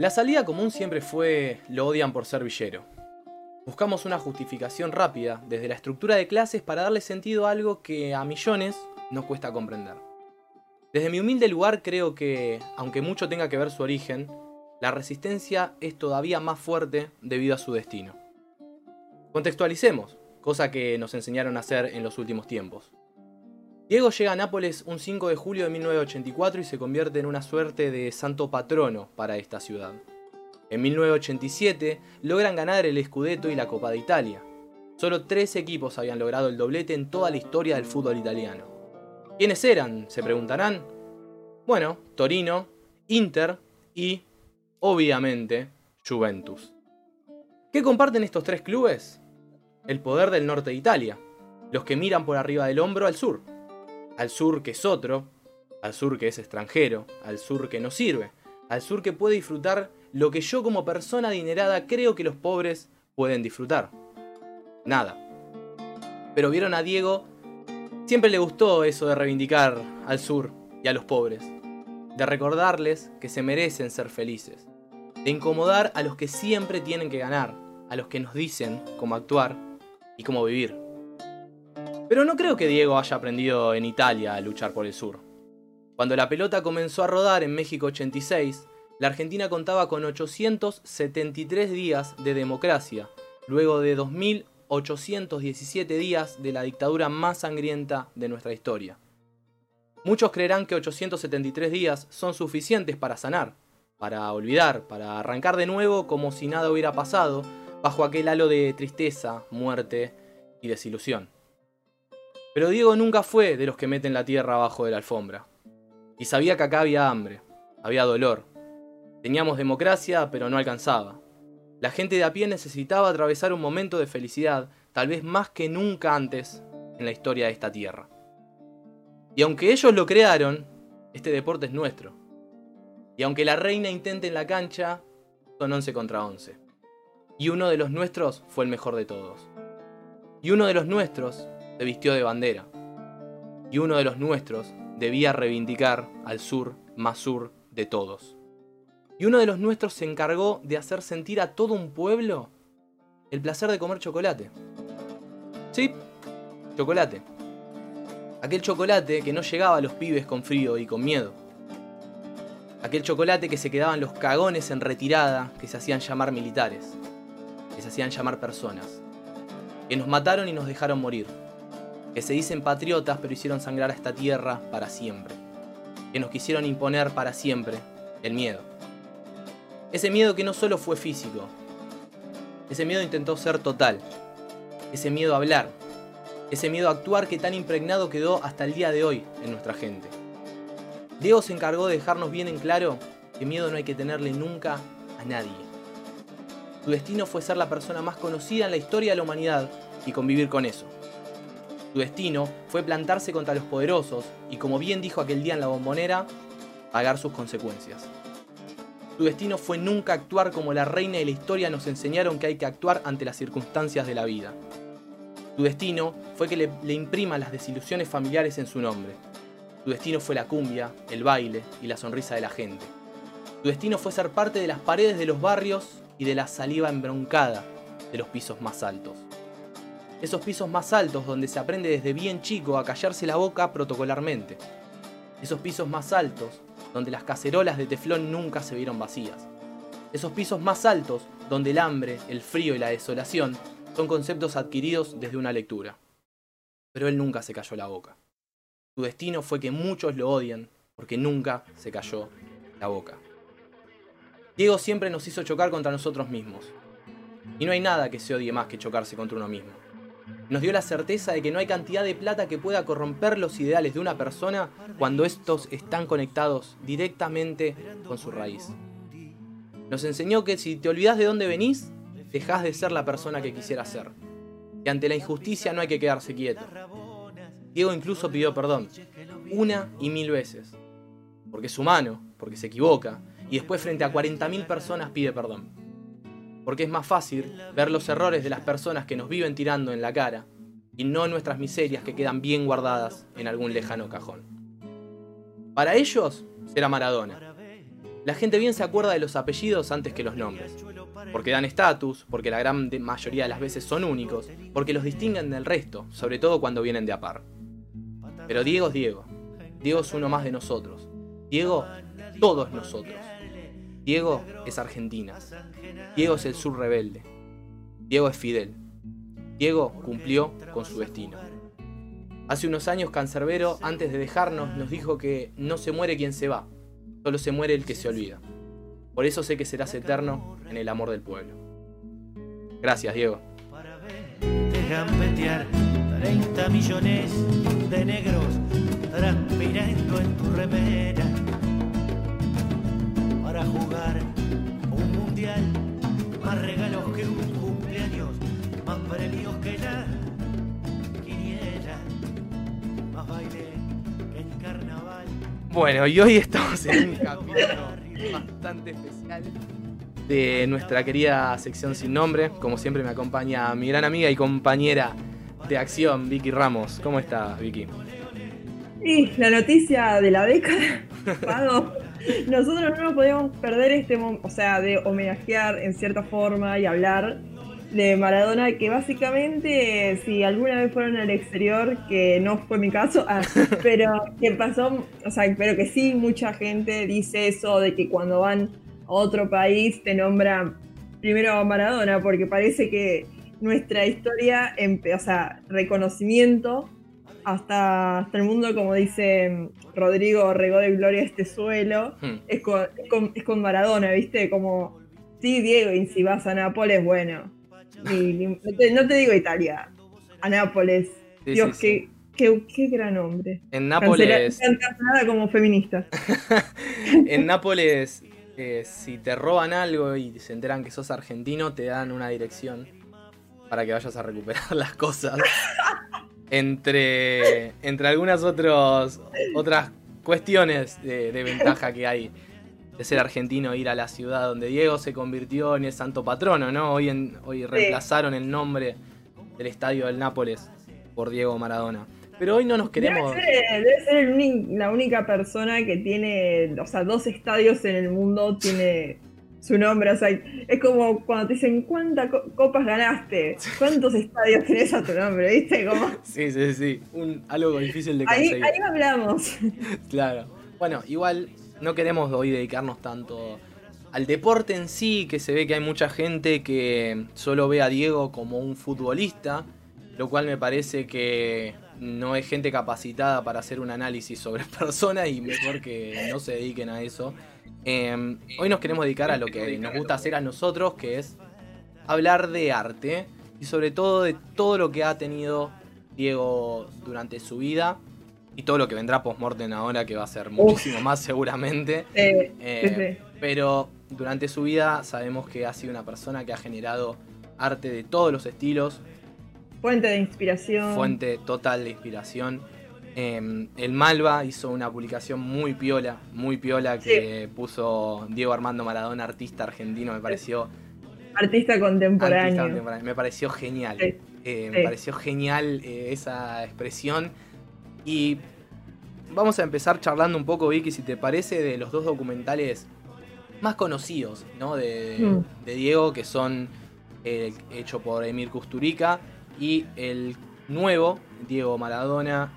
La salida común siempre fue lo odian por ser villero. Buscamos una justificación rápida desde la estructura de clases para darle sentido a algo que a millones nos cuesta comprender. Desde mi humilde lugar creo que, aunque mucho tenga que ver su origen, la resistencia es todavía más fuerte debido a su destino. Contextualicemos, cosa que nos enseñaron a hacer en los últimos tiempos. Diego llega a Nápoles un 5 de julio de 1984 y se convierte en una suerte de santo patrono para esta ciudad. En 1987 logran ganar el Scudetto y la Copa de Italia. Solo tres equipos habían logrado el doblete en toda la historia del fútbol italiano. ¿Quiénes eran? Se preguntarán. Bueno, Torino, Inter y, obviamente, Juventus. ¿Qué comparten estos tres clubes? El poder del norte de Italia, los que miran por arriba del hombro al sur. Al sur que es otro, al sur que es extranjero, al sur que no sirve, al sur que puede disfrutar lo que yo como persona adinerada creo que los pobres pueden disfrutar. Nada. Pero vieron a Diego, siempre le gustó eso de reivindicar al sur y a los pobres, de recordarles que se merecen ser felices, de incomodar a los que siempre tienen que ganar, a los que nos dicen cómo actuar y cómo vivir. Pero no creo que Diego haya aprendido en Italia a luchar por el sur. Cuando la pelota comenzó a rodar en México 86, la Argentina contaba con 873 días de democracia, luego de 2817 días de la dictadura más sangrienta de nuestra historia. Muchos creerán que 873 días son suficientes para sanar, para olvidar, para arrancar de nuevo como si nada hubiera pasado, bajo aquel halo de tristeza, muerte y desilusión. Pero Diego nunca fue de los que meten la tierra abajo de la alfombra. Y sabía que acá había hambre, había dolor. Teníamos democracia, pero no alcanzaba. La gente de a pie necesitaba atravesar un momento de felicidad, tal vez más que nunca antes en la historia de esta tierra. Y aunque ellos lo crearon, este deporte es nuestro. Y aunque la reina intente en la cancha, son 11 contra 11 y uno de los nuestros fue el mejor de todos. Y uno de los nuestros se vistió de bandera. Y uno de los nuestros debía reivindicar al sur más sur de todos. Y uno de los nuestros se encargó de hacer sentir a todo un pueblo el placer de comer chocolate. Sí, chocolate. Aquel chocolate que no llegaba a los pibes con frío y con miedo. Aquel chocolate que se quedaban los cagones en retirada que se hacían llamar militares que se hacían llamar personas, que nos mataron y nos dejaron morir, que se dicen patriotas pero hicieron sangrar a esta tierra para siempre, que nos quisieron imponer para siempre el miedo. Ese miedo que no solo fue físico, ese miedo intentó ser total, ese miedo a hablar, ese miedo a actuar que tan impregnado quedó hasta el día de hoy en nuestra gente. Diego se encargó de dejarnos bien en claro que miedo no hay que tenerle nunca a nadie. Su destino fue ser la persona más conocida en la historia de la humanidad y convivir con eso. Su destino fue plantarse contra los poderosos y, como bien dijo aquel día en la bombonera, pagar sus consecuencias. Su destino fue nunca actuar como la reina de la historia nos enseñaron que hay que actuar ante las circunstancias de la vida. Su destino fue que le, le imprima las desilusiones familiares en su nombre. Su destino fue la cumbia, el baile y la sonrisa de la gente. Su destino fue ser parte de las paredes de los barrios y de la saliva embroncada de los pisos más altos. Esos pisos más altos donde se aprende desde bien chico a callarse la boca protocolarmente. Esos pisos más altos donde las cacerolas de teflón nunca se vieron vacías. Esos pisos más altos donde el hambre, el frío y la desolación son conceptos adquiridos desde una lectura. Pero él nunca se cayó la boca. Su destino fue que muchos lo odien porque nunca se cayó la boca. Diego siempre nos hizo chocar contra nosotros mismos. Y no hay nada que se odie más que chocarse contra uno mismo. Nos dio la certeza de que no hay cantidad de plata que pueda corromper los ideales de una persona cuando estos están conectados directamente con su raíz. Nos enseñó que si te olvidas de dónde venís, dejás de ser la persona que quisieras ser. Que ante la injusticia no hay que quedarse quieto. Diego incluso pidió perdón, una y mil veces. Porque es humano, porque se equivoca, y después frente a 40.000 personas pide perdón. Porque es más fácil ver los errores de las personas que nos viven tirando en la cara y no nuestras miserias que quedan bien guardadas en algún lejano cajón. Para ellos será Maradona. La gente bien se acuerda de los apellidos antes que los nombres. Porque dan estatus, porque la gran mayoría de las veces son únicos, porque los distinguen del resto, sobre todo cuando vienen de a par. Pero Diego es Diego. Diego es uno más de nosotros. Diego, todos nosotros. Diego es Argentina. Diego es el sur rebelde. Diego es Fidel. Diego cumplió con su destino. Hace unos años Cancerbero, antes de dejarnos, nos dijo que no se muere quien se va, solo se muere el que se olvida. Por eso sé que serás eterno en el amor del pueblo. Gracias, Diego. Dejan petear 30 millones de negros transpirando en tu remera para jugar un mundial, más regalos que un cumpleaños, más premios que la quiniela, más baile que el carnaval. Bueno, y hoy estamos en un capítulo bastante especial de nuestra querida sección sin nombre. Como siempre me acompaña mi gran amiga y compañera de acción, Vicky Ramos. ¿Cómo está, Vicky? Y la noticia de la década, Pago. Nosotros no nos podíamos perder este momento, o sea, de homenajear en cierta forma y hablar de Maradona, que básicamente, si alguna vez fueron al exterior, que no fue mi caso, ah, pero que pasó, o sea, pero que sí, mucha gente dice eso de que cuando van a otro país te nombran primero a Maradona, porque parece que nuestra historia, o sea, reconocimiento hasta, hasta el mundo, como dice Rodrigo, regó de gloria este suelo, Hmm. es, con, es, con, es con Maradona, ¿viste? Como, sí, Diego, y si vas a Nápoles, bueno. no, te, no te digo Italia, a Nápoles. Sí, Dios, sí, sí. Qué, qué, gran hombre. En Nápoles, Cancelada como feminista. en Nápoles, eh, si te roban algo y se enteran que sos argentino, te dan una dirección para que vayas a recuperar las cosas. Entre, entre algunas otros, otras cuestiones de, de ventaja que hay de ser argentino, ir a la ciudad donde Diego se convirtió en el santo patrono, ¿no? Hoy, en, hoy reemplazaron el nombre del estadio del Nápoles por Diego Maradona. Pero hoy no nos queremos... Debe ser, debe ser la única persona que tiene, o sea, dos estadios en el mundo tiene su nombre. O sea, es como cuando te dicen cuántas co- copas ganaste, cuántos estadios tenés a tu nombre, ¿viste? Como, Sí, sí, sí. Un, algo difícil de ahí, conseguir. ahí hablamos. Claro. Bueno, igual no queremos hoy dedicarnos tanto al deporte en sí, que se ve que hay mucha gente que solo ve a Diego como un futbolista, lo cual me parece que no es gente capacitada para hacer un análisis sobre personas y mejor que no se dediquen a eso. Eh, hoy nos queremos dedicar a lo que nos gusta hacer a nosotros, que es hablar de arte y sobre todo de todo lo que ha tenido Diego durante su vida y todo lo que vendrá post-mortem ahora, que va a ser muchísimo más seguramente. Eh, Eh. Pero durante su vida sabemos que ha sido una persona que ha generado arte de todos los estilos, Fuente de inspiración. fuente total de inspiración. Eh, el Malva hizo una publicación muy piola, muy piola que puso Diego Armando Maradona, artista argentino, me pareció Artista artista contemporáneo. contemporáneo, me pareció genial. Sí. Eh, Sí. Me pareció genial eh, esa expresión. Y vamos a empezar charlando un poco, Vicky, si te parece, de los dos documentales más conocidos ¿no? de, Mm. de Diego, que son el hecho por Emir Kusturica y el nuevo, Diego Maradona,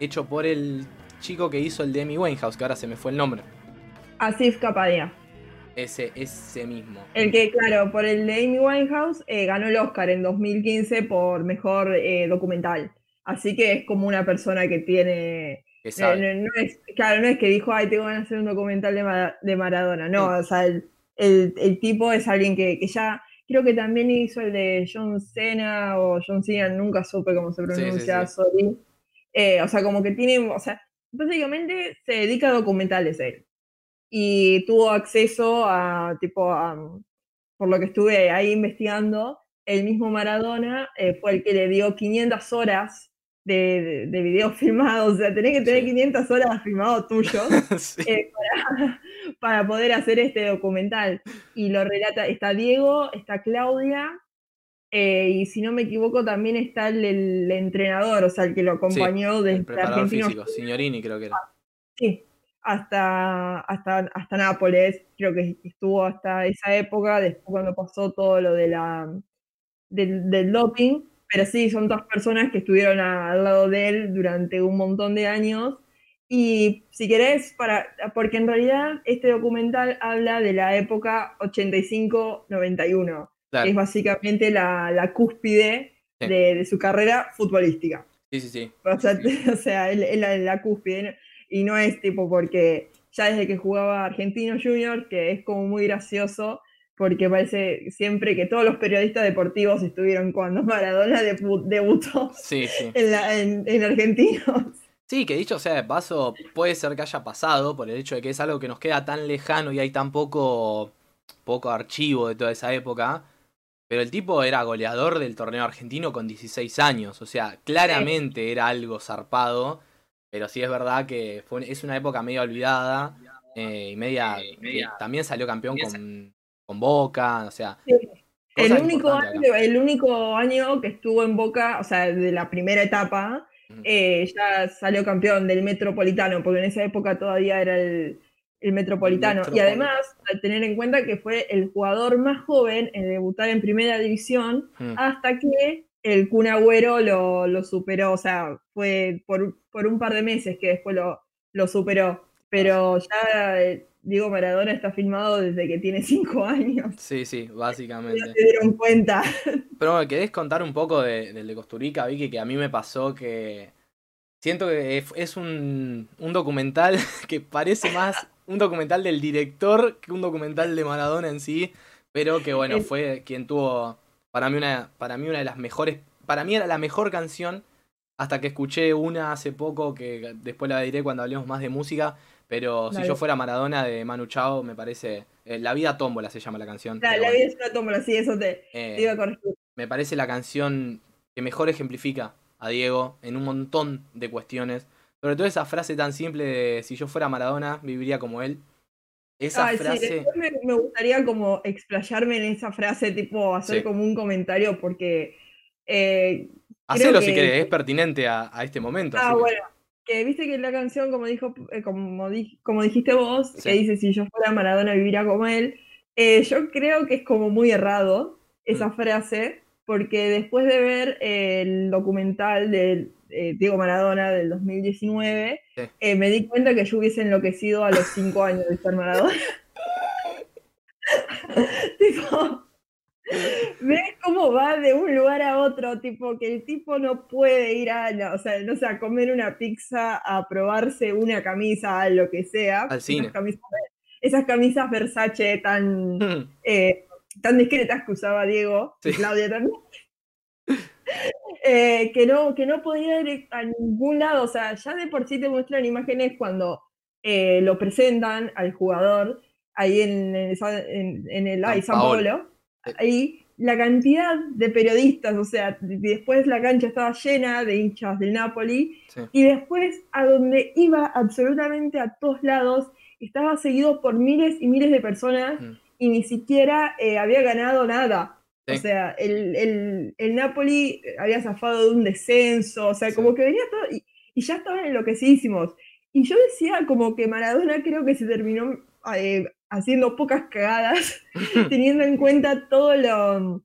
hecho por el chico que hizo el de Amy Winehouse, que ahora se me fue el nombre. Asif Kapadia. Ese, ese mismo. El que, claro, por el de Amy Winehouse eh, ganó el Oscar en 2015 por mejor eh, documental. Así que es como una persona que tiene. Que No, sabe. no- no es, claro, no es que dijo, ay, tengo ganas de hacer un documental de, de Maradona. No, o sea, el, el- el tipo es alguien que, que ya. Creo que también hizo el de John Cena o John Cena, nunca supe cómo se Sí, sí, pronuncia, sí. sorry. Eh, o sea, como que tiene. O sea, básicamente se dedica a documentales él. Y tuvo acceso a, tipo, a, por lo que estuve ahí investigando, el mismo Maradona eh, fue el que le dio 500 horas de, de, de videos filmados, o sea, tenés que tener Sí. 500 horas filmados tuyos Sí. eh, para, para poder hacer este documental. Y lo relata, está Diego, está Claudia, eh, y si no me equivoco también está el, el entrenador, o sea, el que lo acompañó el desde preparador Argentino físico, Signorini creo que era. Sí. hasta, hasta, hasta Nápoles, creo que estuvo hasta esa época, después cuando pasó todo lo de la, del, del doping, pero sí, son dos personas que estuvieron al lado de él durante un montón de años. Y si querés, para, porque en realidad este documental habla de la época 85-91, que es básicamente la, la cúspide Sí. de, de su carrera futbolística. Sí, sí, sí. O sea, o sea, él- él la, la cúspide. Y no es tipo porque ya desde que jugaba Argentino Junior, que es como muy gracioso, porque parece siempre que todos los periodistas deportivos estuvieron cuando Maradona debu- debutó Sí, sí. en, la- en- en Argentinos. Sí, que dicho sea de paso, puede ser que haya pasado por el hecho de que es algo que nos queda tan lejano y hay tan poco, poco archivo de toda esa época. Pero el tipo era goleador del torneo argentino con 16 años. O sea, claramente era algo zarpado. Pero sí es verdad que fue, es una época media olvidada. eh, y media. también salió campeón con, con Boca. O sea. Sí. El único, año, el único año que estuvo en Boca, o sea, de la primera etapa, eh, ya salió campeón del Metropolitano, porque en esa época todavía era el, el Metropolitano. Y además, al tener en cuenta que fue el jugador más joven en debutar en primera división, Mm. hasta que el Kun Agüero lo, lo superó, o sea, fue por, por un par de meses que después lo, lo superó. Pero ya eh, Diego Maradona está filmado desde que tiene cinco años. Sí, sí, Ya básicamente. se dieron cuenta. Pero bueno, ¿querés contar un poco de- del de Costurica, Vicky? Que a mí me pasó que siento que es- es un, un documental que parece más un documental del director que un documental de Maradona en sí, pero que bueno, fue quien tuvo para mí una, para mí una de las mejores, para mí era la mejor canción hasta que escuché una hace poco que después la diré cuando hablemos más de música, pero si yo fuera Maradona de Manu Chao, me parece eh, La vida tómbola se llama la canción. La, pero la bueno, vida es una tómbola, sí, eso te, eh, te iba a corregir. me parece la canción que mejor ejemplifica a Diego en un montón de cuestiones. Sobre todo esa frase tan simple de si yo fuera Maradona, viviría como él. Esa sí, frase. después me, me gustaría como explayarme en esa frase, tipo hacer Sí. como un comentario, porque eh, Hacelo si que- querés, es pertinente a, a este momento. Ah, así bueno, que viste que la canción, como dijo, eh, como, di- como dijiste vos, Sí. que dice si yo fuera Maradona viviría como él, eh, yo creo que es como muy errado esa Mm. frase, porque después de ver el documental de eh, Diego Maradona del 2019, Sí. eh, me di cuenta que yo hubiese enloquecido a los cinco años de ser Maradona. tipo, ¿Ves cómo va de un lugar a otro? Tipo, que el tipo no puede ir a, no, o sea, no sé, a comer una pizza, a probarse una camisa, a lo que sea. Al cine. Esas camisas, esas camisas Versace tan, eh, tan discretas que usaba Diego, Sí. Claudia también. Eh, que, no, que no podía ir a ningún lado, o sea, ya de por sí te muestran imágenes cuando eh, lo presentan al jugador ahí en, en, esa- en- en el San San. Paolo, ahí la cantidad de periodistas, o sea, después la cancha estaba llena de hinchas del Napoli, Sí. y después a donde iba absolutamente a todos lados, estaba seguido por miles y miles de personas Mm. y ni siquiera eh, había ganado nada. Sí. O sea, el, el, el Napoli había zafado de un descenso, o sea, Sí. como que venía todo, y, y ya estaban enloquecidísimos. Y yo decía como que Maradona creo que se terminó eh, haciendo pocas cagadas, teniendo en cuenta todo lo,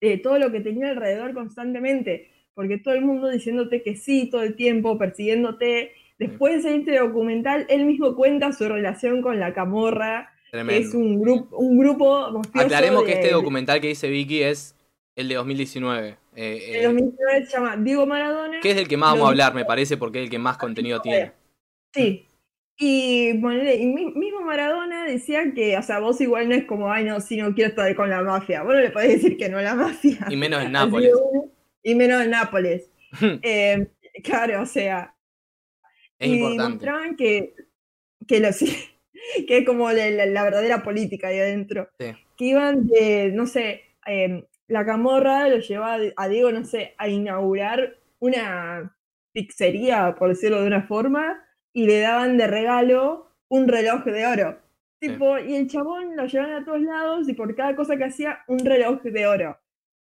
eh, todo lo que tenía alrededor constantemente, porque todo el mundo diciéndote que sí todo el tiempo, persiguiéndote. Después en este documental, él mismo cuenta su relación con la camorra, Tremendo. es un, grupo un grupo mafioso Aclaremos que este documental que dice Vicky es el de 2019. eh, eh, 2019 se llama Diego Maradona. que es del que más vamos a hablar, me parece, porque es el que más contenido tiene. Sí. Y, mi- mismo Maradona decía que, o sea, vos igual no es como, ay, no, si no quiero estar con la mafia. Vos no le podés decir que no a la mafia. Y menos en Nápoles. Y menos en Nápoles. Eh, claro, o sea. Es y importante. mostraban que, que, lo, sí, que es como la, la- la verdadera política ahí adentro. Sí. Que iban de, no sé, eh, la camorra lo llevaba a Diego, no sé, a inaugurar una pizzería, por decirlo de una forma, y le daban de regalo un reloj de oro. Sí. Tipo, y el chabón lo llevaban a todos lados y por cada cosa que hacía, un reloj de oro.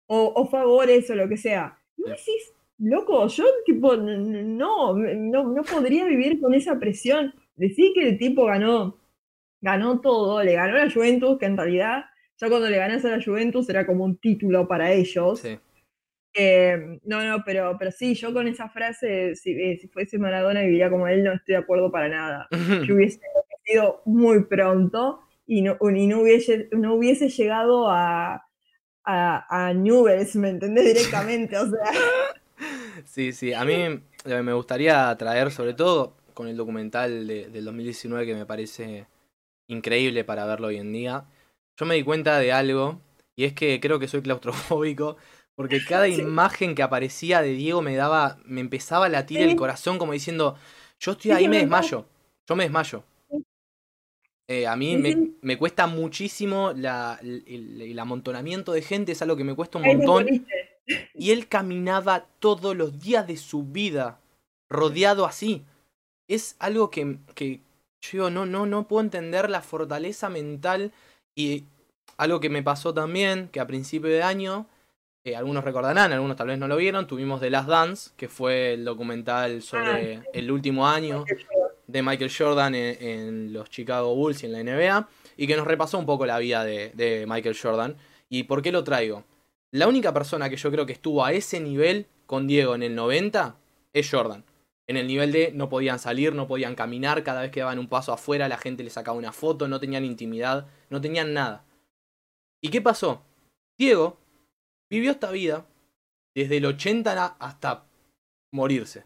O, o favores o lo que sea. Y vos decís, loco, yo tipo, no, no, no podría vivir con esa presión. decir que el tipo ganó, ganó todo, le ganó a la Juventus, que en realidad ya cuando le ganas a la Juventus era como un título para ellos. Sí. Eh, no, no, pero, pero sí, yo con esa frase, si, eh, si fuese Maradona y viviría como él, no estoy de acuerdo para nada. Yo hubiese envejecido muy pronto y no, y no, hubiese, no hubiese llegado a, a, a Newells, ¿me entendés? Directamente, o sea. Sí, sí, a mí que me gustaría traer, sobre todo con el documental de- del 2019 que me parece increíble para verlo hoy en día, yo me di cuenta de algo y es que creo que soy claustrofóbico porque cada Sí. imagen que aparecía de Diego me daba, me empezaba a latir el corazón como diciendo, yo estoy ahí, sí, me desmayo, yo me desmayo. Eh, a mí me, cuesta muchísimo la- el, el- el amontonamiento de gente, es algo que me cuesta un montón. Y él caminaba todos los días de su vida rodeado así. Es algo que, que yo digo, no, no, no puedo entender la fortaleza mental y algo que me pasó también, que a principio de año, eh, algunos recordarán, algunos tal vez no lo vieron, tuvimos The Last Dance, que fue el documental sobre el último año de Michael Jordan en, en los Chicago Bulls y en la NBA, y que nos repasó un poco la vida de, de Michael Jordan. ¿Y por qué lo traigo? La única persona que yo creo que estuvo a ese nivel con Diego en el 90 es Jordan. En el nivel de no podían salir, no podían caminar, cada vez que daban un paso afuera la gente le sacaba una foto, no tenían intimidad, no tenían nada. ¿Y qué pasó? Diego vivió esta vida desde el 80 hasta morirse.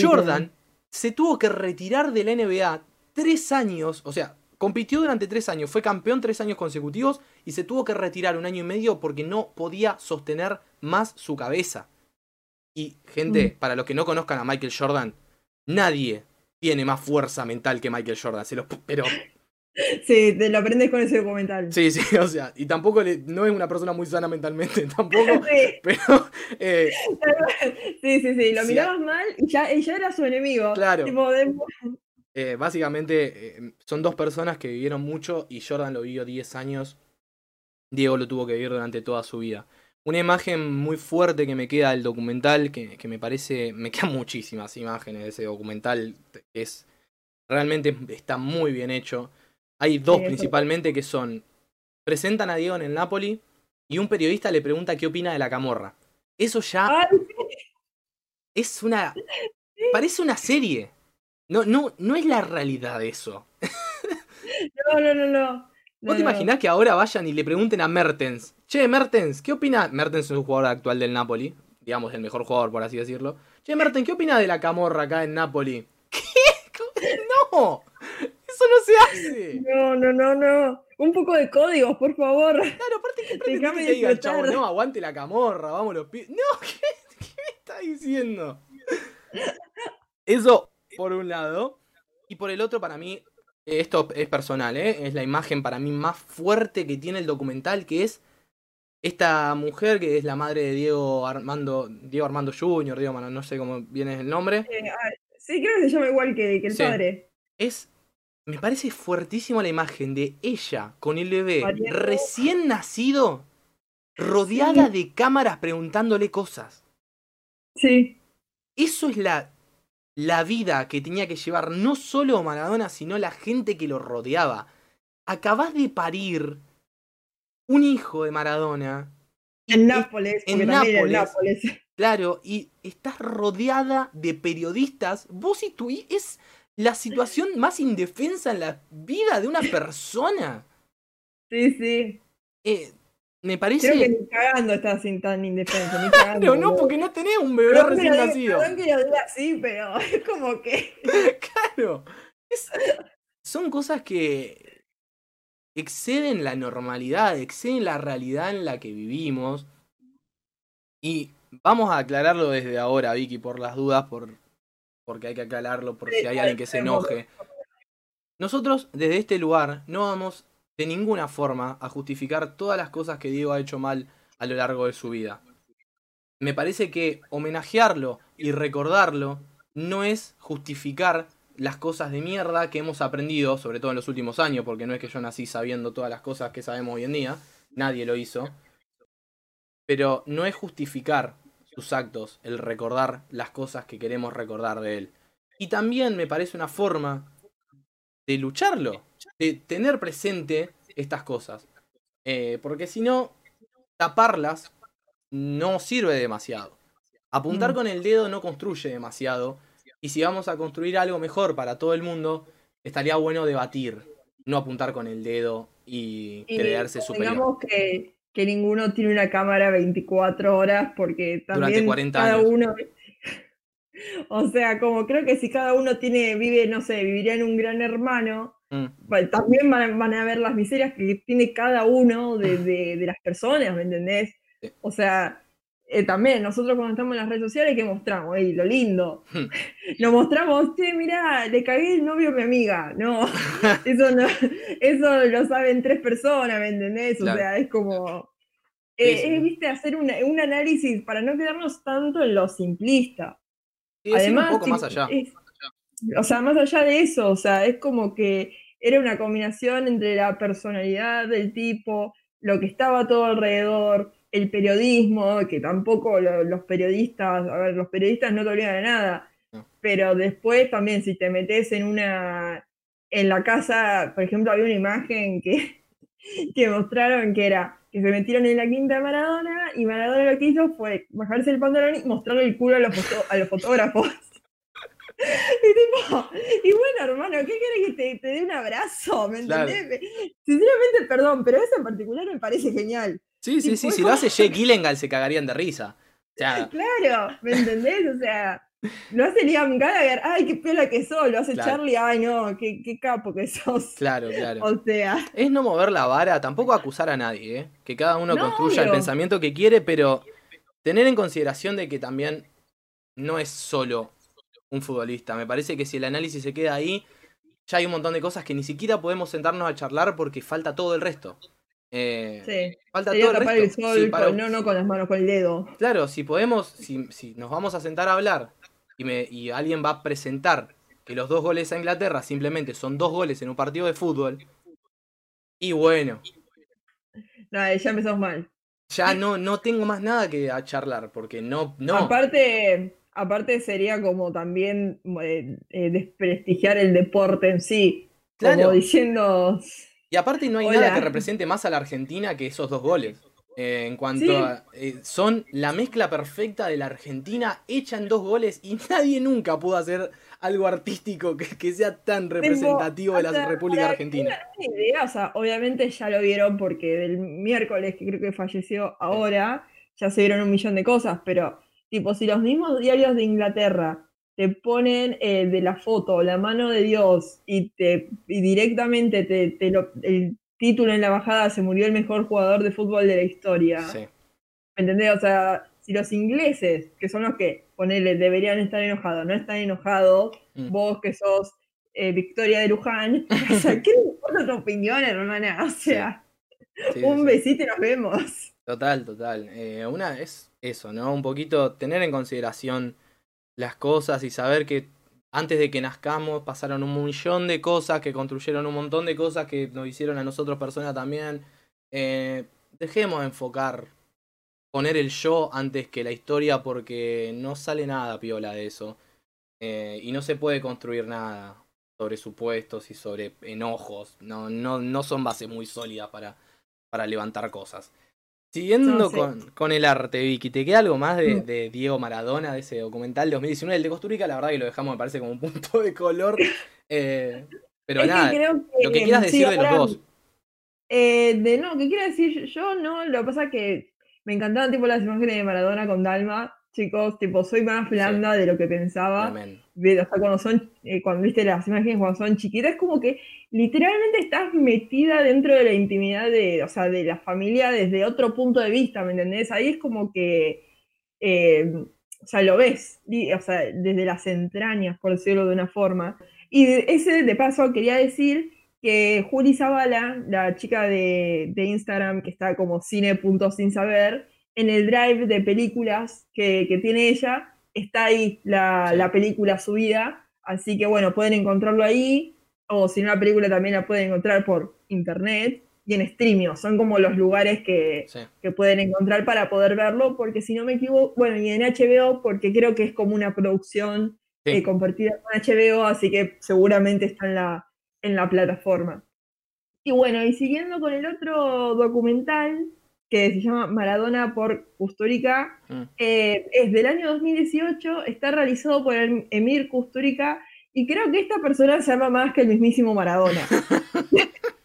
Jordan se tuvo que retirar de la NBA tres años, o sea, compitió durante tres años, fue campeón tres años consecutivos y se tuvo que retirar un año y medio porque no podía sostener más su cabeza. Y gente, Mm. para los que no conozcan a Michael Jordan, nadie tiene más fuerza mental que Michael Jordan, se los, pero Sí, te lo aprendes con ese documental. sí, sí, o sea, y tampoco le- no es una persona muy sana mentalmente tampoco, Sí, pero eh, sí, sí, sí, lo Sí, mirabas mal y ya, y ya era su enemigo. Claro. Tipo, de- Eh, básicamente eh, son dos personas que vivieron mucho y Jordan lo vivió 10 años. Diego lo tuvo que vivir durante toda su vida. Una imagen muy fuerte que me queda del documental, que, que me parece, me quedan muchísimas imágenes de ese documental, es realmente está muy bien hecho. Hay dos principalmente que son, presentan a Diego en el Napoli y un periodista le pregunta qué opina de la camorra. Eso ya es una, parece una serie. No, no, no es la realidad eso. no, no, no, no. ¿Vos No, te imaginás que ahora vayan y le pregunten a Mertens? Che, Mertens, ¿qué opina? Mertens es un jugador actual del Napoli, digamos el mejor jugador por así decirlo. Che, Mertens, ¿qué opina de la camorra acá en Napoli? ¿Qué? ¿Cómo? No, eso no se hace. No, no, no, no. Un poco de códigos, por favor. Claro, aparte que te diga chavo, no, aguante la camorra, vamos los. No, ¿qué, ¿qué me está diciendo? Eso, por un lado. Y por el otro, para mí, esto es personal, ¿eh? Es la imagen para mí más fuerte que tiene el documental, que es esta mujer que es la madre de Diego Armando, Diego Armando Jr., Diego, no sé cómo viene el nombre. Eh, ah, sí, creo que se llama igual que, que el Sí. padre. Es, me parece fuertísimo la imagen de ella con el bebé recién nacido, rodeada de cámaras preguntándole cosas. Sí. Eso es la, la vida que tenía que llevar no solo Maradona, sino la gente que lo rodeaba. Acabás de parir un hijo de Maradona. En es- Nápoles, en Nápoles. Claro, y estás rodeada de periodistas. Vos y tu es la situación más indefensa en la vida de una persona. Sí, sí. Eh, me Creo que parece. ni cagando estás sin tan indefenso, ni cagando. Claro, no, boludo. porque no tenés un bebé recién nacido. Perdón que lo diga así, pero es como que. Claro. Es- son cosas que exceden la normalidad, exceden la realidad en la que vivimos. Y vamos a aclararlo desde ahora, Vicky, por las dudas, por, porque hay que aclararlo, por si hay alguien que se enoje. Nosotros, desde este lugar, no vamos de ninguna forma a justificar todas las cosas que Diego ha hecho mal a lo largo de su vida. Me parece que homenajearlo y recordarlo no es justificar las cosas de mierda que hemos aprendido, sobre todo en los últimos años, porque no es que yo nací sabiendo todas las cosas que sabemos hoy en día, nadie lo hizo. Pero no es justificar sus actos el recordar las cosas que queremos recordar de él. Y también me parece una forma de lucharlo, de tener presente estas cosas. Eh, porque si no, taparlas no sirve demasiado. Apuntar Mm. con el dedo no construye demasiado. Y si vamos a construir algo mejor para todo el mundo, estaría bueno debatir, no apuntar con el dedo y, Y creerse superior. Digamos que, que ninguno tiene una cámara 24 horas porque también 40 cada años. uno... O sea, como creo que si cada uno tiene, vive, no sé, viviría en un gran hermano, Mm, Bueno, también van a, van a ver las miserias que tiene cada uno de, de- de las personas, ¿me entendés? Sí. O sea, eh, también nosotros cuando estamos en las redes sociales, ¿qué mostramos? Ey, lo lindo. Hmm. Lo mostramos, che, mirá, le cagué el novio a mi amiga. No, eso no, eso lo saben tres personas, ¿me entendés? O Claro. sea, es como. Eh, sí. es, viste, hacer una- un análisis para no quedarnos tanto en lo simplista. sí, Además, un poco más allá. es- o sea, más allá de eso, o sea, es como que era una combinación entre la personalidad del tipo, lo que estaba todo alrededor, el periodismo, que tampoco lo- los periodistas, a ver, los periodistas no a nada, No. pero después también si te metes en una, en la casa, por ejemplo, había una imagen que, que mostraron que era que se metieron en la quinta de Maradona y Maradona lo que hizo fue bajarse el pantalón y mostrarle el culo a los, foto- a los fotógrafos. Y tipo, y bueno, hermano, ¿qué querés que te, te dé un abrazo? ¿Me Claro. entendés? Sinceramente, perdón, pero eso en particular me parece genial. Sí, sí, sí, si lo hace Jake Gyllenhaal se cagarían de risa. O sea, Claro, ¿me entendés? O sea, lo hace Liam Gallagher, ay, qué pela que sos, lo hace Claro. Charlie, ay, no, qué, qué capo que sos. claro, claro. O sea, Es no mover la vara, tampoco acusar a nadie, ¿eh? Que cada uno No, construya el pensamiento que quiere, pero tener en consideración de que también no es solo un futbolista. Me parece que si el análisis se queda ahí, ya hay un montón de cosas que ni siquiera podemos sentarnos a charlar porque falta todo el resto. Eh, sí. Falta Sería todo el tapar el resto. sol, Sí, para- con- no, no con las manos, con el dedo. Claro, si podemos, si, si nos vamos a sentar a hablar y, me, y alguien va a presentar que los dos goles a Inglaterra simplemente son dos goles en un partido de fútbol, y bueno, No, ya empezamos mal. ya no, no tengo más nada que a charlar, porque no, no. Aparte, aparte sería como también eh, eh, desprestigiar el deporte en sí. Claro. Como diciendo, Y aparte no hay Hola. nada que represente más a la Argentina que esos dos goles. Eh, en cuanto Sí. a. eh, son la mezcla perfecta de la Argentina hecha en dos goles y nadie nunca pudo hacer algo artístico que, que sea tan representativo de la o sea, República Argentina. Una idea, o sea, obviamente ya lo vieron porque del miércoles, que creo que falleció ahora, ya se vieron un millón de cosas, pero tipo, si los mismos diarios de Inglaterra te ponen eh, de la foto la mano de Dios y, te, y directamente te, te lo- el título en la bajada se murió el mejor jugador de fútbol de la historia. Sí. ¿Me entendés? O sea, si los ingleses, que son los que, ponele, deberían estar enojados, no están enojados, Mm. vos que sos eh, Victoria de Luján, o sea, ¿qué importa tu opinión, hermana? O sea, Sí, un sí, besito y nos vemos. Total, total. Eh, una es eso, ¿no? Un poquito tener en consideración las cosas y saber que antes de que nazcamos pasaron un millón de cosas que construyeron un montón de cosas que nos hicieron a nosotros personas también. Eh, dejemos de enfocar, poner el yo antes que la historia porque no sale nada piola de eso. Eh, y no se puede construir nada sobre supuestos y sobre enojos. No, no, no son bases muy sólidas para, para levantar cosas. Siguiendo con, con el arte, Vicky, ¿te queda algo más de, Mm. de Diego Maradona, de ese documental de 2019? El de Costa Rica, la verdad que lo dejamos, me parece, como un punto de color. Eh, pero Es que nada, creo que, lo que quieras sí, decir de los dos. eh, de no, ¿qué quiero decir yo? No, lo que pasa es que me encantaban tipo las imágenes de Maradona con Dalma. Chicos, tipo, soy más blanda de lo que pensaba. Ve- o sea, cuando son, eh, cuando viste las imágenes cuando son chiquitas, es como que literalmente estás metida dentro de la intimidad de, o sea, de la familia desde otro punto de vista, ¿me entendés? Ahí es como que, eh, o sea, lo ves, o sea, desde las entrañas, por decirlo de una forma. Y de- ese, de paso, quería decir que Juli Zavala, la chica de, de Instagram que está como cine.sin saber, en el drive de películas que, que tiene ella, está ahí la, la película subida, así que bueno, pueden encontrarlo ahí, o si no la película también la pueden encontrar por internet y en streaming, son como los lugares que, Sí. que pueden encontrar para poder verlo, porque si no me equivoco, bueno, y en HBO, porque creo que es como una producción Sí. eh, compartida con HBO, así que seguramente está en la, en la plataforma. Y bueno, y siguiendo con el otro documental que se llama Maradona por Kusturica, Mm. eh, es del año 2018, está realizado por el Emir Kusturica y creo que esta persona se llama más que el mismísimo Maradona.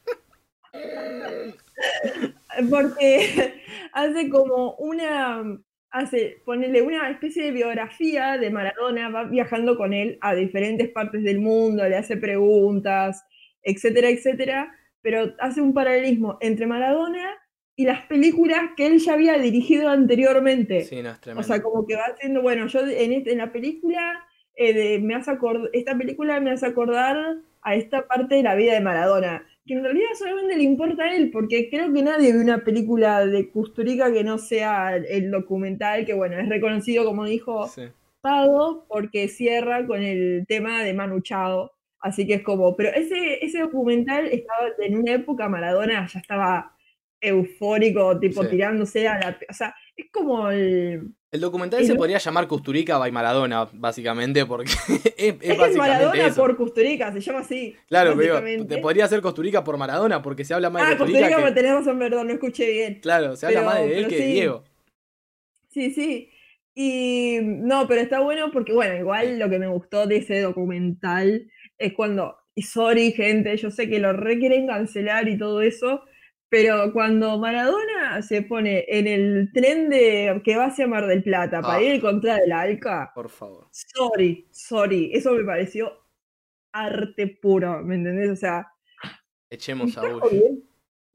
Porque hace como una, hace, ponele una especie de biografía de Maradona, va viajando con él a diferentes partes del mundo, le hace preguntas, etcétera, etcétera, pero hace un paralelismo entre Maradona y las películas que él ya había dirigido anteriormente. Sí, no, es O tremendo. sea, como que va haciendo, bueno, yo en, este- en la película, eh, de- me hace acord- esta película me hace acordar a esta parte de la vida de Maradona, que en realidad solamente le importa a él, porque creo que nadie ve una película de Kusturica que no sea el documental, que bueno, es reconocido, como dijo Sí. Pago, porque cierra con el tema de Manu Chao. Así que es como, pero ese, ese documental estaba en una época, Maradona ya estaba eufórico, tipo Sí. tirándose a la... O sea, es como el... El documental Y se podría llamar Custurica by Maradona, básicamente, porque es, es Es el básicamente Maradona eso. por Custurica, se llama así. Claro, pero te podría hacer Costurica por Maradona, porque se habla más de Ah, Costurica Custurica, que... me tenés razón, perdón, no escuché bien. Claro, se habla pero- más de él que de sí. Diego. Sí, sí. Y no, pero está bueno porque, bueno, igual lo que me gustó de ese documental es cuando, y sorry, gente, yo sé que lo requieren cancelar y todo eso, pero cuando Maradona se pone en el tren de que va hacia Mar del Plata para Ah. ir contra el Alca, Por favor. sorry, sorry, eso me pareció arte puro, ¿me entendés? O sea, ¿Me Echemos a Bush.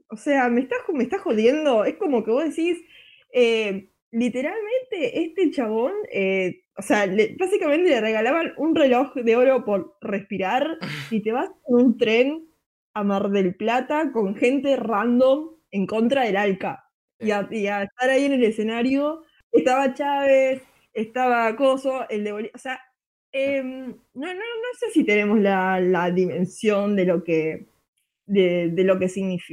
O sea, me estás, me estás jodiendo. Es como que vos decís, eh, literalmente, este chabón, eh, o sea, le- básicamente le regalaban un reloj de oro por respirar y te vas en un tren a Mar del Plata con gente random en contra del Alca. Y a, y a estar ahí en el escenario, estaba Chávez, estaba Coso, el de Bolivia. O sea, em, no, no, no sé si tenemos la, la dimensión de lo que de, de lo, que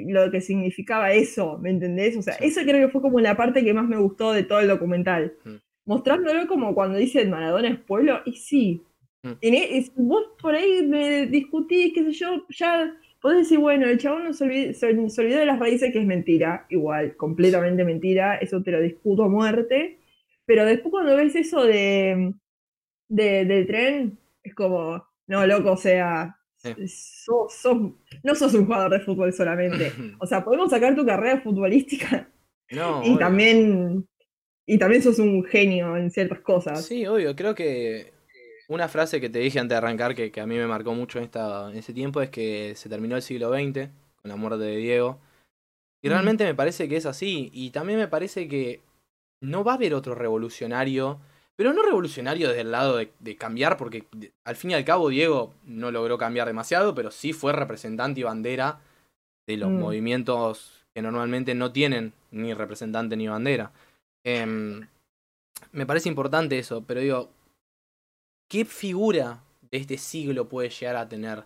lo que significaba eso, ¿me entendés? O sea, Sí. eso creo que fue como la parte que más me gustó de todo el documental. Mm. Mostrándolo como cuando dice Maradona es pueblo, y sí. Mm. En es- vos por ahí me discutís, qué sé yo, ya podés decir, bueno, el chabón no se olvidó, se, se olvidó de las raíces, que es mentira, igual, completamente mentira, eso te lo discuto a muerte. Pero después cuando ves eso de, de- del tren, es como, no, loco, o sea, Sí. sos- sos- no sos un jugador de fútbol solamente. O sea, podemos sacar tu carrera futbolística No, y obvio. también y también sos un genio en ciertas cosas. Sí, obvio. Creo que una frase que te dije antes de arrancar que, que a mí me marcó mucho en, esta, en ese tiempo es que se terminó el siglo XX con la muerte de Diego. Y Mm. realmente me parece que es así. Y también me parece que no va a haber otro revolucionario. Pero no revolucionario desde el lado de, de cambiar, porque al fin y al cabo Diego no logró cambiar demasiado, pero sí fue representante y bandera de los Mm. movimientos que normalmente no tienen ni representante ni bandera. Em, me parece importante eso, pero digo, ¿qué figura de este siglo puede llegar a tener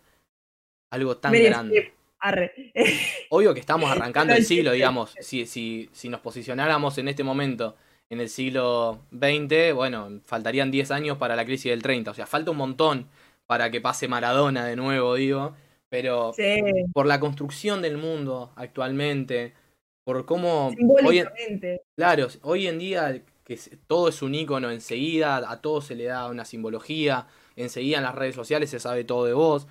algo tan Meryl grande? Arre. Obvio que estamos arrancando el siglo, digamos. Si, si, si nos posicionáramos en este momento en el siglo XX, bueno, faltarían 10 años para la crisis del 30. O sea, falta un montón para que pase Maradona de nuevo, digo. Pero Sí, por la construcción del mundo actualmente, por cómo hoy en. Claro, hoy en día que todo es un icono enseguida, a todo se le da una simbología, enseguida en las redes sociales se sabe todo de vos.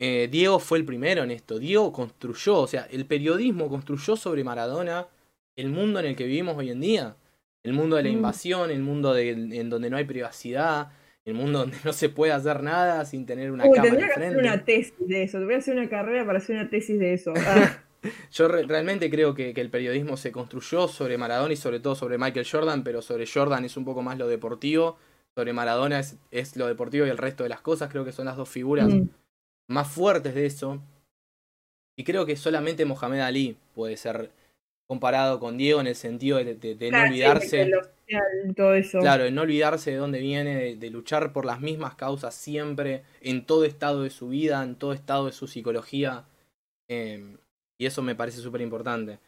Eh, Diego fue el primero en esto, Diego construyó, o sea, el periodismo construyó sobre Maradona el mundo en el que vivimos hoy en día. El mundo de la Mm. invasión, el mundo de- en donde no hay privacidad, el mundo donde no se puede hacer nada sin tener una Uy, cámara tendría que hacer una tesis de eso. Te voy a hacer una carrera para hacer una tesis de eso. Ah, Yo re- realmente creo que, que el periodismo se construyó sobre Maradona y sobre todo sobre Michael Jordan, pero sobre Jordan es un poco más lo deportivo, sobre Maradona es, es lo deportivo y el resto de las cosas, creo que son las dos figuras mm. más fuertes de eso. Y creo que solamente Mohamed Ali puede ser comparado con Diego en el sentido de, de- de no sí, olvidarse. todo eso. Claro, de no olvidarse de dónde viene, de, de luchar por las mismas causas siempre, en todo estado de su vida, en todo estado de su psicología. eh, y eso me parece súper importante.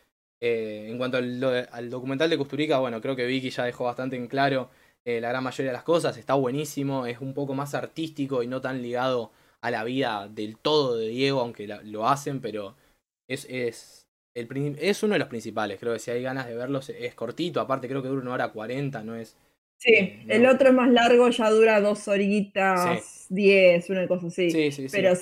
Eh, en cuanto al, al documental de Custurica, bueno, creo que Vicky ya dejó bastante en claro eh, la gran mayoría de las cosas, está buenísimo, es un poco más artístico y no tan ligado a la vida del todo de Diego, aunque lo hacen, pero es, es, el, es uno de los principales, creo que si hay ganas de verlos es cortito, aparte creo que dura una hora cuarenta, no es... Sí, eh, el otro es más largo, ya dura dos horitas, diez, una cosa así. Sí, sí, pero,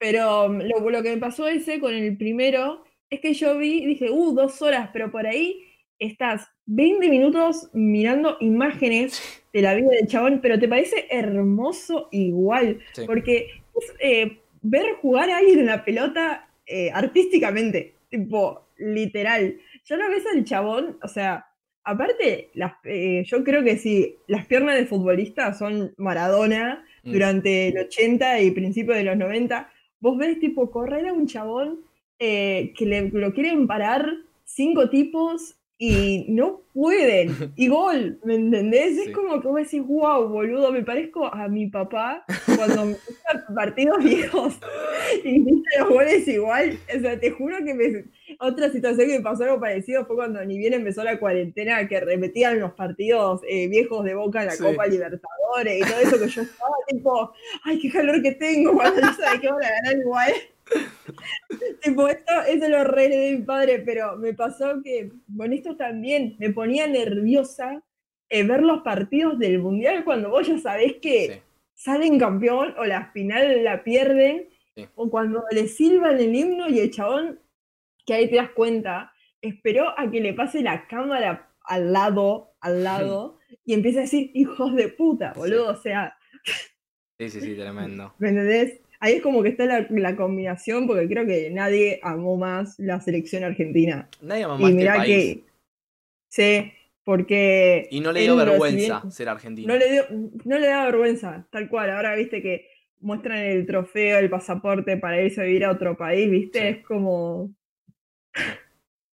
pero lo, lo que me pasó ese con el primero es que yo vi, dije, uh, dos horas, pero por ahí estás 20 minutos mirando imágenes de la vida del chabón, pero te parece hermoso igual, porque es eh, ver jugar a alguien en la pelota eh, artísticamente, tipo, literal. Ya no ves al chabón, o sea, aparte, las, eh, yo creo que si las piernas de futbolista son Maradona mm. durante el 80 y principios de los 90, vos ves tipo correr a un chabón que le, lo quieren parar cinco tipos y no pueden. Y gol, ¿me entendés? Es como que vos decís, wow, boludo, me parezco a mi papá cuando me partidos viejos y viste los goles igual. O sea, te juro que me... otra situación que me pasó algo parecido fue cuando ni bien empezó la cuarentena, que repetían los partidos eh, viejos de Boca en la Copa Libertadores y todo eso que yo estaba tipo, ay, qué calor que tengo cuando yo sabía que van a ganar igual. tipo, esto, eso lo re de mi padre, pero me pasó que con esto también me ponía nerviosa eh, ver los partidos del mundial cuando vos ya sabés que salen campeón o la final la pierden, o cuando le silban el himno y el chabón, que ahí te das cuenta, esperó a que le pase la cámara al lado, al lado, y empieza a decir, hijos de puta, boludo, o sea. Sí, sí, sí, tremendo. ¿Me entendés? Ahí es como que está la, combinación, porque creo que nadie amó más la selección argentina. Nadie amó más y este que sí, porque. Y no le dio vergüenza ser argentino. No le, dio, no le da vergüenza, tal cual. Ahora viste que muestran el trofeo, el pasaporte para irse a vivir a otro país, ¿viste? Es como.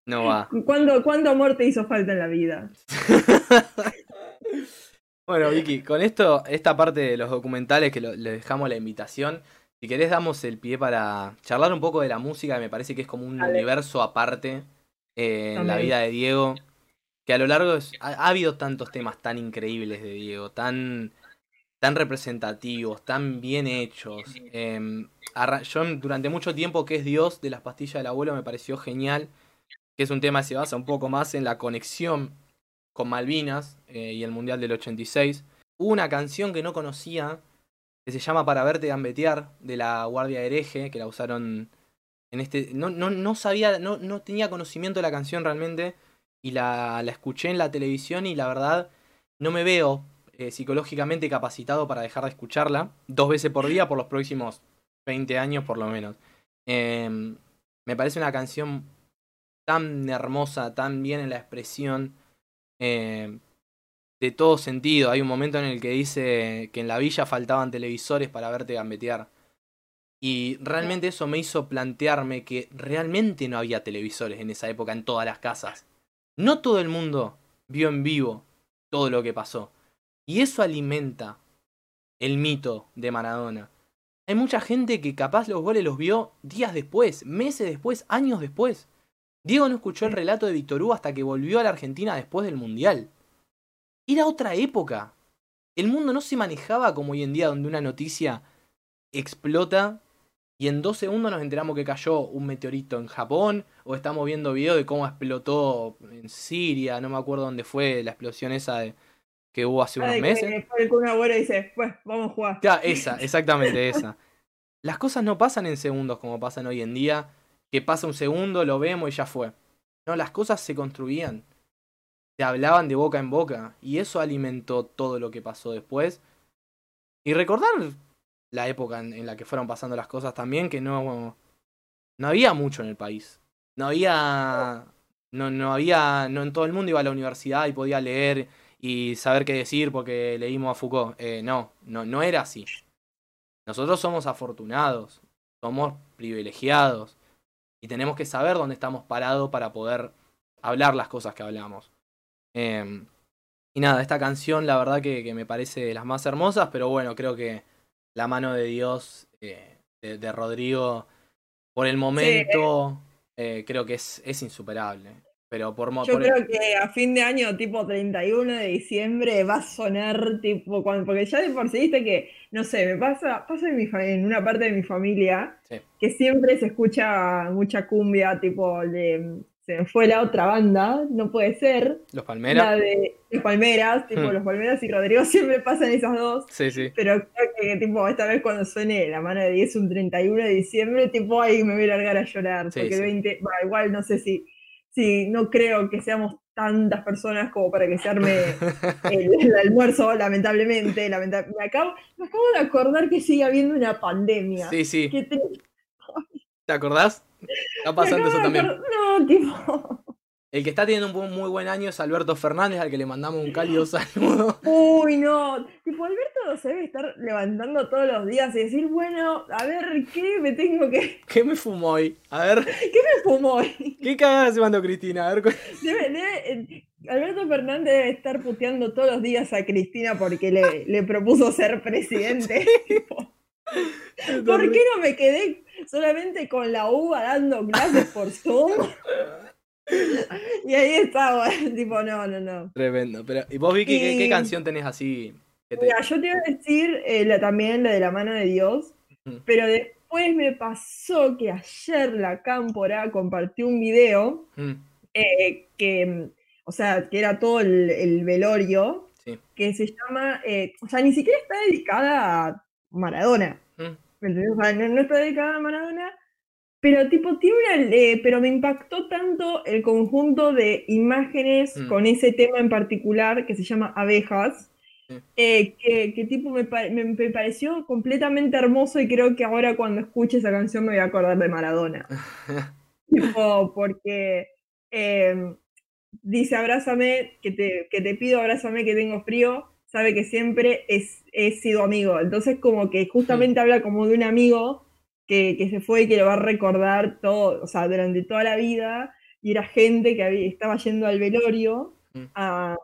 No va. ¿Cuándo, ¿Cuánto amor te hizo falta en la vida? bueno, Vicky, con esto, esta parte de los documentales que le dejamos la invitación, si querés damos el pie para charlar un poco de la música, me parece que es como un universo aparte eh, en la vida de Diego. Que a lo largo ha, habido tantos temas tan increíbles de Diego, tan, tan representativos, tan bien hechos. Em, yo durante mucho tiempo que es Dios de las pastillas del abuelo me pareció genial, que es un tema que se basa un poco más en la conexión con Malvinas eh, y el Mundial del 86. Hubo una canción que no conocía, que se llama Para verte gambetear, de la Guardia Hereje, que la usaron en este... No, no, no sabía, no, no tenía conocimiento de la canción realmente, y la, la escuché en la televisión y la verdad no me veo eh, psicológicamente capacitado para dejar de escucharla dos veces por día por los próximos 20 años por lo menos. Em, me parece una canción tan hermosa, tan bien en la expresión. Eh, de todo sentido. Hay un momento en el que dice que en la villa faltaban televisores para verte gambetear. Y realmente eso me hizo plantearme que realmente no había televisores en esa época en todas las casas. No todo el mundo vio en vivo todo lo que pasó. Y eso alimenta el mito de Maradona. Hay mucha gente que capaz los goles los vio días después, meses después, años después. Diego no escuchó el relato de Víctor Hugo hasta que volvió a la Argentina después del Mundial. Era otra época. El mundo no se manejaba como hoy en día, donde una noticia explota y en dos segundos nos enteramos que cayó un meteorito en Japón, o estamos viendo videos de cómo explotó en Siria, no me acuerdo dónde fue la explosión esa de, que hubo hace unos meses. una abuela dice, pues vamos a jugar. Ya, esa, exactamente esa. Las cosas no pasan en segundos como pasan hoy en día, que pasa un segundo, lo vemos y ya fue. No, las cosas se construían te hablaban de boca en boca y eso alimentó todo lo que pasó después. Y recordar la época en, la que fueron pasando las cosas también, que no, no había mucho en el país. No había, no, no había, no en todo el mundo iba a la universidad y podía leer y saber qué decir porque leímos a Foucault. Eh, no, no, no era así. Nosotros somos afortunados, somos privilegiados y tenemos que saber dónde estamos parados para poder hablar las cosas que hablamos. Em, y nada, esta canción la verdad que, me parece de las más hermosas, pero bueno, creo que la mano de Dios eh, de, Rodrigo por el momento eh, creo que es, es insuperable. Pero por, Yo por el- creo que a fin de año, tipo 31 de diciembre, va a sonar tipo cuando, porque ya de por sí viste que, no sé, me pasa, pasa en mi fa- en una parte de mi familia Sí. que siempre se escucha mucha cumbia, tipo de se me fue la otra banda, no puede ser. los La Palmeras. de los Palmeras, tipo Hmm. los Palmeras y Rodrigo siempre pasan esas dos. Sí, sí. Pero creo que tipo esta vez cuando suene la mano de 10 un 31 de diciembre, tipo ahí me voy a largar a llorar. Sí, porque sí. el 20, bah, igual no sé si, si no creo que seamos tantas personas como para que se arme el, el almuerzo, lamentablemente. lamenta- me, acabo, me acabo de acordar que sigue habiendo una pandemia. Sí, sí. Qué. ¿Te acordás? Está pasando eso también. No, tipo. El que está teniendo un muy buen año es Alberto Fernández, al que le mandamos un cálido saludo. Uy, no. Tipo, Alberto se debe estar levantando todos los días y decir, bueno, a ver, ¿qué me tengo que. ¿Qué me fumó hoy? A ver, ¿Qué me fumo hoy? ¿qué cagada se mandó Cristina? A ver, cu- Debe- debe- Alberto Fernández debe estar puteando todos los días a Cristina porque le, le propuso ser presidente. ¿Por qué no me quedé solamente con la uva dando clases por Zoom? Y ahí estaba, tipo, no, no, no. Tremendo. Pero, ¿Y vos, Vicky, ¿qué, canción tenés así? que te- Mira, yo te iba a decir eh, la, también la de la mano de Dios, pero después me pasó que ayer la Cámpora compartió un video Mm, eh, que, o sea, que era todo el, el velorio, sí. que se llama, eh, o sea, ni siquiera está dedicada a Maradona, Mm. O sea, no, no está dedicada a Maradona, pero tipo, tiene una, eh, pero me impactó tanto el conjunto de imágenes Mm. con ese tema en particular que se llama Abejas, Sí. eh, que, que tipo me, me- me pareció completamente hermoso y creo que ahora cuando escuche esa canción me voy a acordar de Maradona. Tipo, porque eh, dice abrázame, que te, que te pido abrázame que tengo frío, sabe que siempre es, he sido amigo. Entonces como que justamente habla como de un amigo que, que se fue y que lo va a recordar todo, o sea, durante toda la vida, y era gente que había- estaba yendo al velorio Mm. a,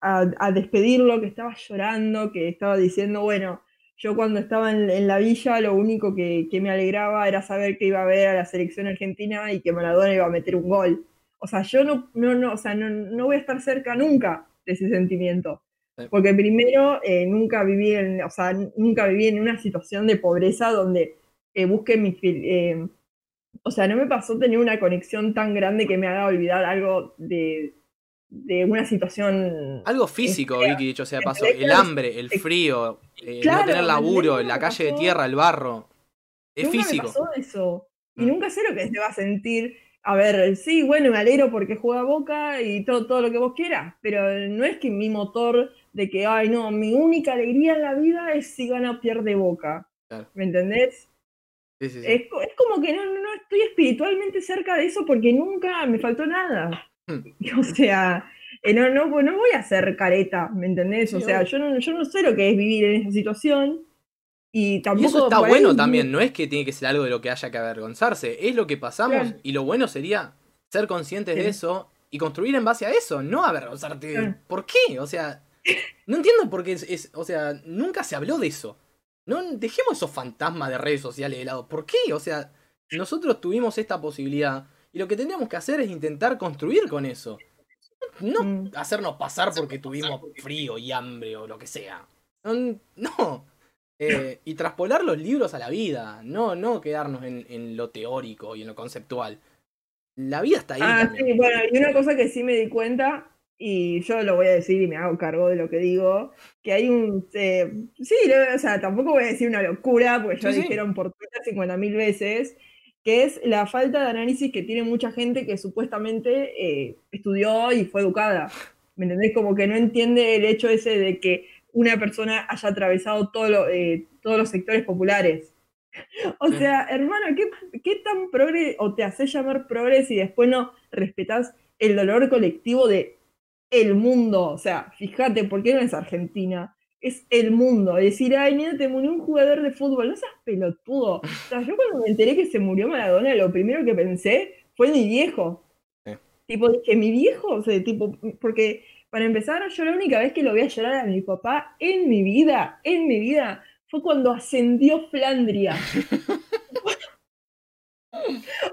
a- a despedirlo, que estaba llorando, que estaba diciendo, bueno, yo cuando estaba en, en la villa lo único que, que me alegraba era saber que iba a ver a la selección argentina y que Maradona iba a meter un gol. O sea, yo no, no, no, o sea, no, no voy a estar cerca nunca de ese sentimiento. Porque primero, eh, nunca viví en, o sea, nunca viví en una situación de pobreza donde eh, busque mi, eh, o sea, no me pasó tener una conexión tan grande que me haga olvidar algo de, de una situación Algo físico, Este, Vicky, dicho sea paso. El hambre, el frío, eh, no Claro, tener laburo, la calle de tierra, el barro. Es nunca físico. me pasó eso. Y Mm. nunca sé lo que se va a sentir. A ver, sí, bueno, me alegro porque juega Boca y todo, todo lo que vos quieras, pero no es que mi motor de que, ay, no, mi única alegría en la vida es si gana o pierde Boca. Claro. ¿Me entendés? Sí, sí, sí. Es, es como que no, no estoy espiritualmente cerca de eso porque nunca me faltó nada. Hmm. O sea, eh, no, no, no voy a hacer careta, ¿me entendés? O sea, yo no, yo no sé lo que es vivir en esa situación y tampoco Y eso está ahí- bueno también, no es que tiene que ser algo de lo que haya que avergonzarse, es lo que pasamos Claro. y lo bueno sería ser conscientes de eso y construir en base a eso, no avergonzarte. Claro. ¿Por qué? O sea, no entiendo por qué es, es- o sea, nunca se habló de eso. No dejemos esos fantasmas de redes sociales de lado. ¿Por qué? O sea, nosotros tuvimos esta posibilidad y lo que tenemos que hacer es intentar construir con eso. No Mm. hacernos pasar porque tuvimos frío y hambre o lo que sea. No. no. Eh, y traspolar los libros a la vida, no, no quedarnos en, en lo teórico y en lo conceptual. La vida está ahí. Ah, también. sí, bueno, y una cosa que sí me di cuenta, y yo lo voy a decir y me hago cargo de lo que digo, que hay un... eh, sí, o sea, tampoco voy a decir una locura, porque ya Sí, sí. dijeron por Twitter 50.000 veces, que es la falta de análisis que tiene mucha gente que supuestamente eh, estudió y fue educada. ¿Me entendés? Como que no entiende el hecho ese de que una persona haya atravesado todo lo- eh, todos los sectores populares. O Sí. sea, hermano, ¿qué, qué tan progre o te haces llamar progres y después no respetás el dolor colectivo de el mundo? O sea, fíjate, ¿por qué no es Argentina? Es el mundo. Decir, ay, mira, te murió un jugador de fútbol. No seas pelotudo. O sea, yo cuando me enteré que se murió Maradona, lo primero que pensé fue en mi viejo. Tipo, dije, mi viejo, o sea, tipo, porque para empezar, yo la única vez que lo vi a llorar a mi papá en mi vida, en mi vida, fue cuando ascendió Flandria.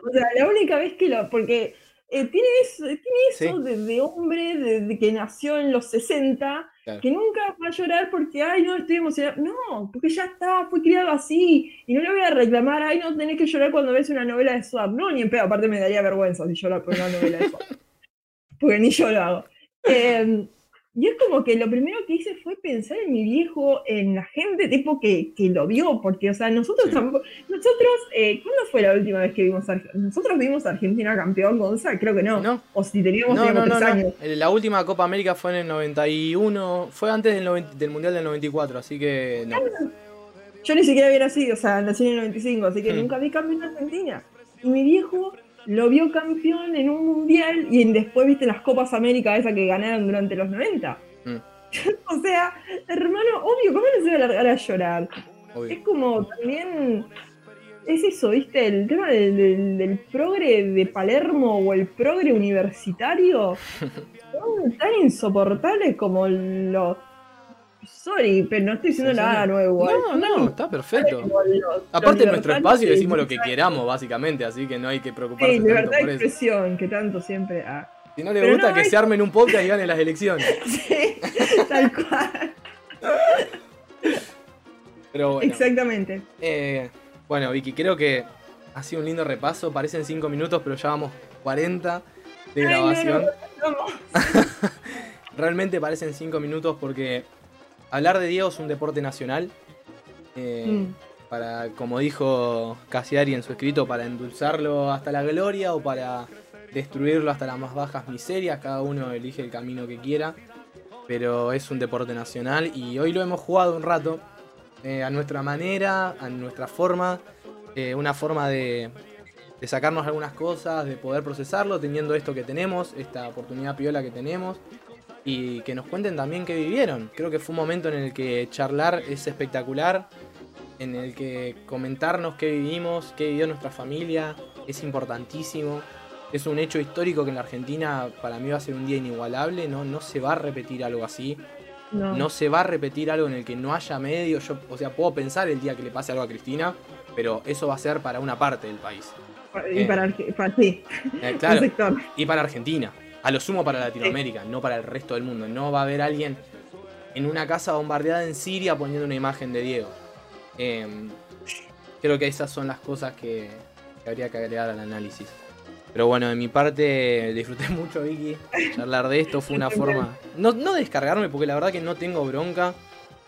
O sea, la única vez que lo. Porque eh, tiene eso, tiene eso de, de hombre de, que nació en los 60, que nunca va a llorar porque, ay, no, estoy emocionado. No, porque ya está, fue criado así. Y no le voy a reclamar, ay, no tenés que llorar cuando ves una novela de Swap. No, ni en pedo, aparte me daría vergüenza si llorar por una novela de Swap. porque ni yo lo hago. Eh, y es como que lo primero que hice fue pensar en mi viejo, en la gente tipo que, que lo vio, porque, o sea, nosotros tampoco, nosotros, eh, ¿cuándo fue la última vez que vimos a Nosotros vimos a Argentina campeón, Gonza, creo que no. no. O si teníamos, no, teníamos tres años. La última Copa América fue en el 91, fue antes del, del Mundial del 94, así que no. Yo ni siquiera había nacido, o sea, nací en el 95, así que hmm. nunca vi campeón en Argentina. Y mi viejo lo vio campeón en un mundial y después viste las Copas América esa que ganaron durante los 90. Mm. o sea, hermano, obvio, ¿cómo no se va a largar a llorar? Es como también. Es eso, ¿viste? El tema del, del, progre de Palermo o el progre universitario son tan insoportables como los Sorry, pero no estoy diciendo nada nuevo. No, no, está perfecto. Aparte, en nuestro espacio decimos lo que queramos, básicamente, así que no hay que preocuparse. Sí, libertad de expresión, que tanto siempre. Si no le gusta que se armen un podcast y ganen las elecciones. sí, tal cual. Pero bueno. Exactamente. Eh, bueno, Vicky, creo que ha sido un lindo repaso. Parecen 5 minutos, pero ya vamos 40 de grabación. Realmente parecen 5 minutos porque hablar de Diego es un deporte nacional. Eh, mm. Para, como dijo Casiari en su escrito, para endulzarlo hasta la gloria o para destruirlo hasta las más bajas miserias. Cada uno elige el camino que quiera. Pero es un deporte nacional y hoy lo hemos jugado un rato. Eh, a nuestra manera, a nuestra forma. Eh, una forma de, de sacarnos algunas cosas, de poder procesarlo, teniendo esto que tenemos, esta oportunidad piola que tenemos y que nos cuenten también qué vivieron. Creo que fue un momento en el que charlar es espectacular, en el que comentarnos qué vivimos, qué vivió nuestra familia, es importantísimo. Es un hecho histórico que en la Argentina para mí va a ser un día inigualable, no, no se va a repetir algo así. No. se va a repetir algo en el que no haya medio. Yo, o sea, puedo pensar el día que le pase algo a Cristina, pero eso va a ser para una parte del país. Y para, eh, para, sí. Eh, claro, y para Argentina. A lo sumo para Latinoamérica, no para el resto del mundo. No va a haber alguien en una casa bombardeada en Siria poniendo una imagen de Diego. Em, creo que esas son las cosas que, habría que agregar al análisis. Pero bueno, de mi parte disfruté mucho, Vicky. Charlar de esto fue una forma. No, no descargarme, porque la verdad que no tengo bronca.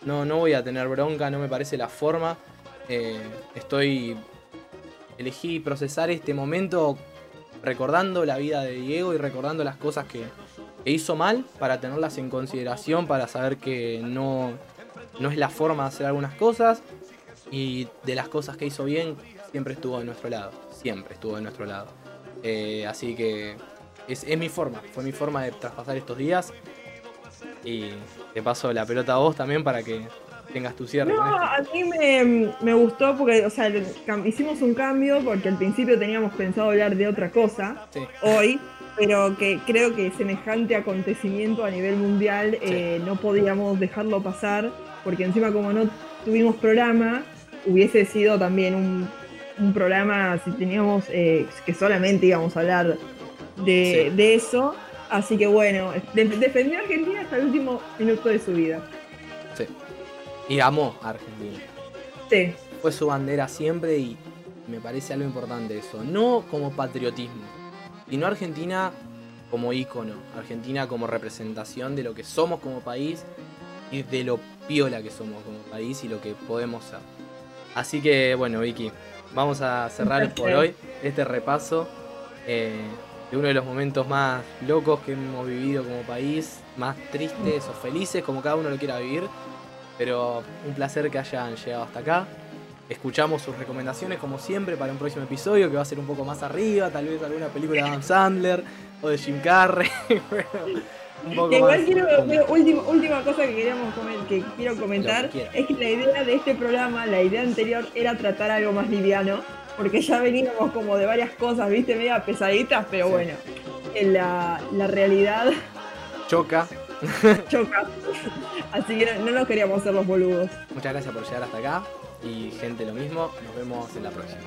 No, no voy a tener bronca, no me parece la forma. Eh, estoy. Elegí procesar este momento recordando la vida de Diego y recordando las cosas que, hizo mal para tenerlas en consideración, para saber que no, no es la forma de hacer algunas cosas y de las cosas que hizo bien siempre estuvo de nuestro lado, siempre estuvo de nuestro lado. Eh, así que es, es, mi forma, fue mi forma de traspasar estos días y te paso la pelota a vos también para que tengas tu cierre. No, a mí me, me, gustó porque, o sea, hicimos un cambio porque al principio teníamos pensado hablar de otra cosa hoy, pero que creo que semejante acontecimiento a nivel mundial eh, no podíamos dejarlo pasar porque encima como no tuvimos programa, hubiese sido también un, un programa si teníamos eh, que solamente íbamos a hablar de, de eso. Así que bueno, defendió a Argentina hasta el último minuto de su vida. Y amó a Argentina. Sí. Fue su bandera siempre y me parece algo importante eso. No como patriotismo, sino Argentina como ícono. Argentina como representación de lo que somos como país y de lo piola que somos como país y lo que podemos ser. Así que bueno, Vicky, vamos a cerrar por hoy este repaso eh, de uno de los momentos más locos que hemos vivido como país, más tristes o felices, como cada uno lo quiera vivir. Pero un placer que hayan llegado hasta acá. Escuchamos sus recomendaciones como siempre para un próximo episodio que va a ser un poco más arriba, tal vez alguna película de Adam Sandler o de Jim Carrey. un poco Igual quiero, última, última cosa que queríamos que quiero comentar es que la idea de este programa, la idea anterior era tratar algo más liviano, porque ya veníamos como de varias cosas, viste, media pesaditas, pero bueno, en la, la realidad choca. choca. Así que no, nos queríamos hacer los boludos. Muchas gracias por llegar hasta acá. Y gente, lo mismo. Nos vemos en la próxima.